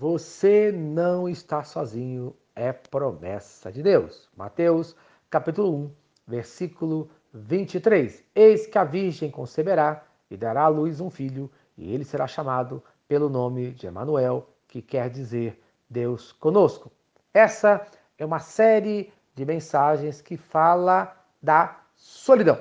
Você não está sozinho, é promessa de Deus. Mateus, capítulo 1, versículo 23. Eis que a virgem conceberá e dará à luz um filho, e ele será chamado pelo nome de Emanuel, que quer dizer Deus conosco. Essa é uma série de mensagens que fala da solidão.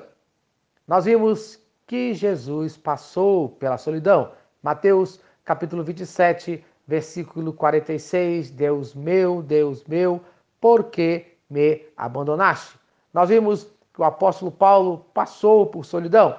Nós vimos que Jesus passou pela solidão. Mateus capítulo 27, versículo 46, Deus meu, Deus meu, por que me abandonaste? Nós vimos que o apóstolo Paulo passou por solidão.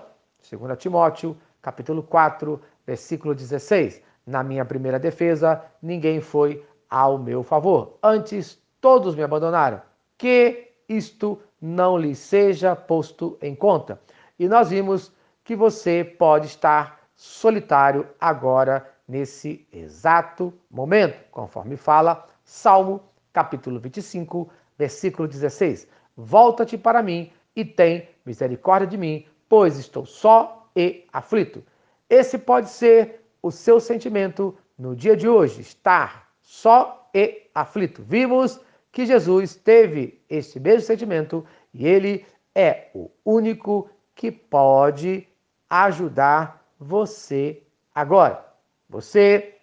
2 Timóteo, capítulo 4, versículo 16. Na minha primeira defesa, ninguém foi ao meu favor. Antes, todos me abandonaram. Que isto não lhe seja posto em conta. E nós vimos que você pode estar solitário agora, nesse exato momento, conforme fala Salmo, capítulo 25, versículo 16. Volta-te para mim e tem misericórdia de mim, pois estou só e aflito. Esse pode ser o seu sentimento no dia de hoje, estar só e aflito. Vimos que Jesus teve este mesmo sentimento e ele é o único que pode ajudar você agora. Você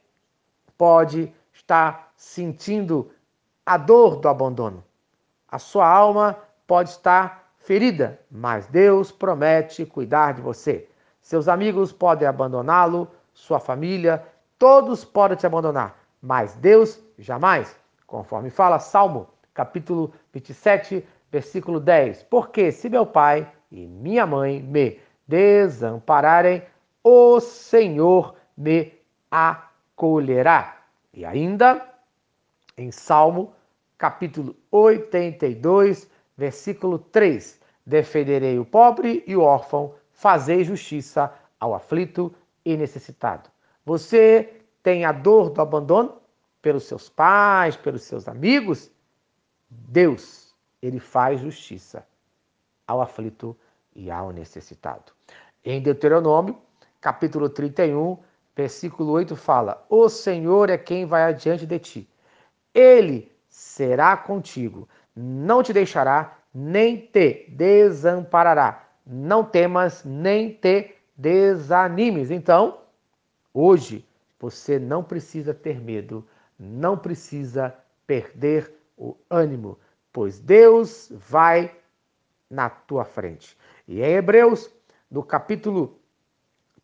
pode estar sentindo a dor do abandono. A sua alma pode estar ferida, mas Deus promete cuidar de você. Seus amigos podem abandoná-lo, sua família, todos podem te abandonar, mas Deus jamais, conforme fala Salmo, capítulo 27, versículo 10. Porque se meu pai e minha mãe me desampararem, o Senhor me acolherá. E ainda em Salmo, capítulo 82, versículo 3: Defenderei o pobre e o órfão, fazei justiça ao aflito e necessitado. Você tem a dor do abandono pelos seus pais, pelos seus amigos? Deus, ele faz justiça ao aflito e ao necessitado. Em Deuteronômio, capítulo 31, versículo 8 fala: O Senhor é quem vai adiante de ti. Ele será contigo, não te deixará, nem te desamparará. Não temas, nem te desanimes. Então, hoje, você não precisa ter medo, não precisa perder o ânimo, pois Deus vai na tua frente. E em Hebreus, no capítulo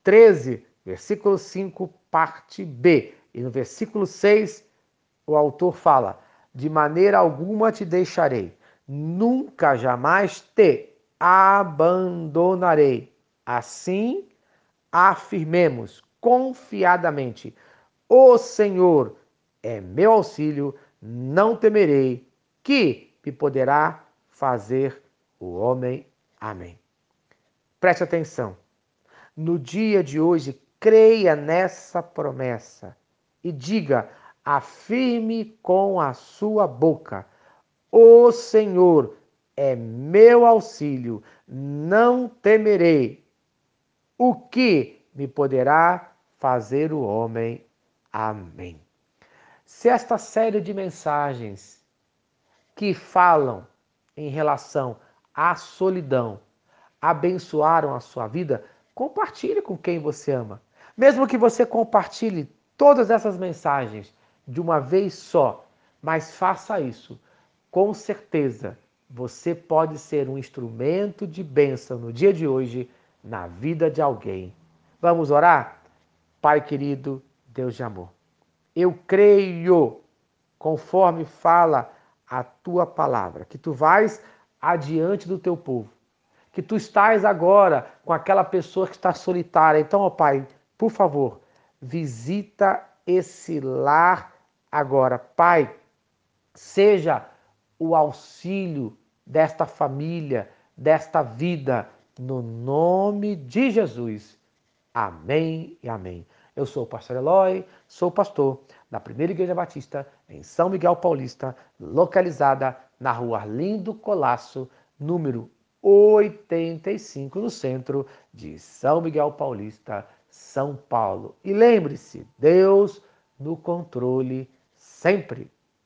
13, versículo 5, parte B. E no versículo 6, o autor fala: De maneira alguma te deixarei, nunca jamais te abandonarei. Assim, afirmemos confiadamente: O Senhor é meu auxílio, não temerei, que me poderá fazer o homem. Amém. Preste atenção. No dia de hoje, creia nessa promessa e diga, afirme com a sua boca: O Senhor é meu auxílio, não temerei. O que me poderá fazer o homem? Amém. Se esta série de mensagens que falam em relação à solidão abençoaram a sua vida, compartilhe com quem você ama. Mesmo que você compartilhe todas essas mensagens de uma vez só, mas faça isso. Com certeza, você pode ser um instrumento de bênção no dia de hoje na vida de alguém. Vamos orar? Pai querido, Deus de amor. Eu creio, conforme fala a tua palavra, que tu vais adiante do teu povo, que tu estás agora com aquela pessoa que está solitária. Então, ó Pai, por favor, visita esse lar agora. Pai, seja o auxílio desta família, desta vida, no nome de Jesus. Amém e amém. Eu sou o pastor Eloy, sou pastor da Primeira Igreja Batista em São Miguel Paulista, localizada na rua Arlindo Colasso, número 85, no centro de São Miguel Paulista, São Paulo. E lembre-se, Deus no controle sempre.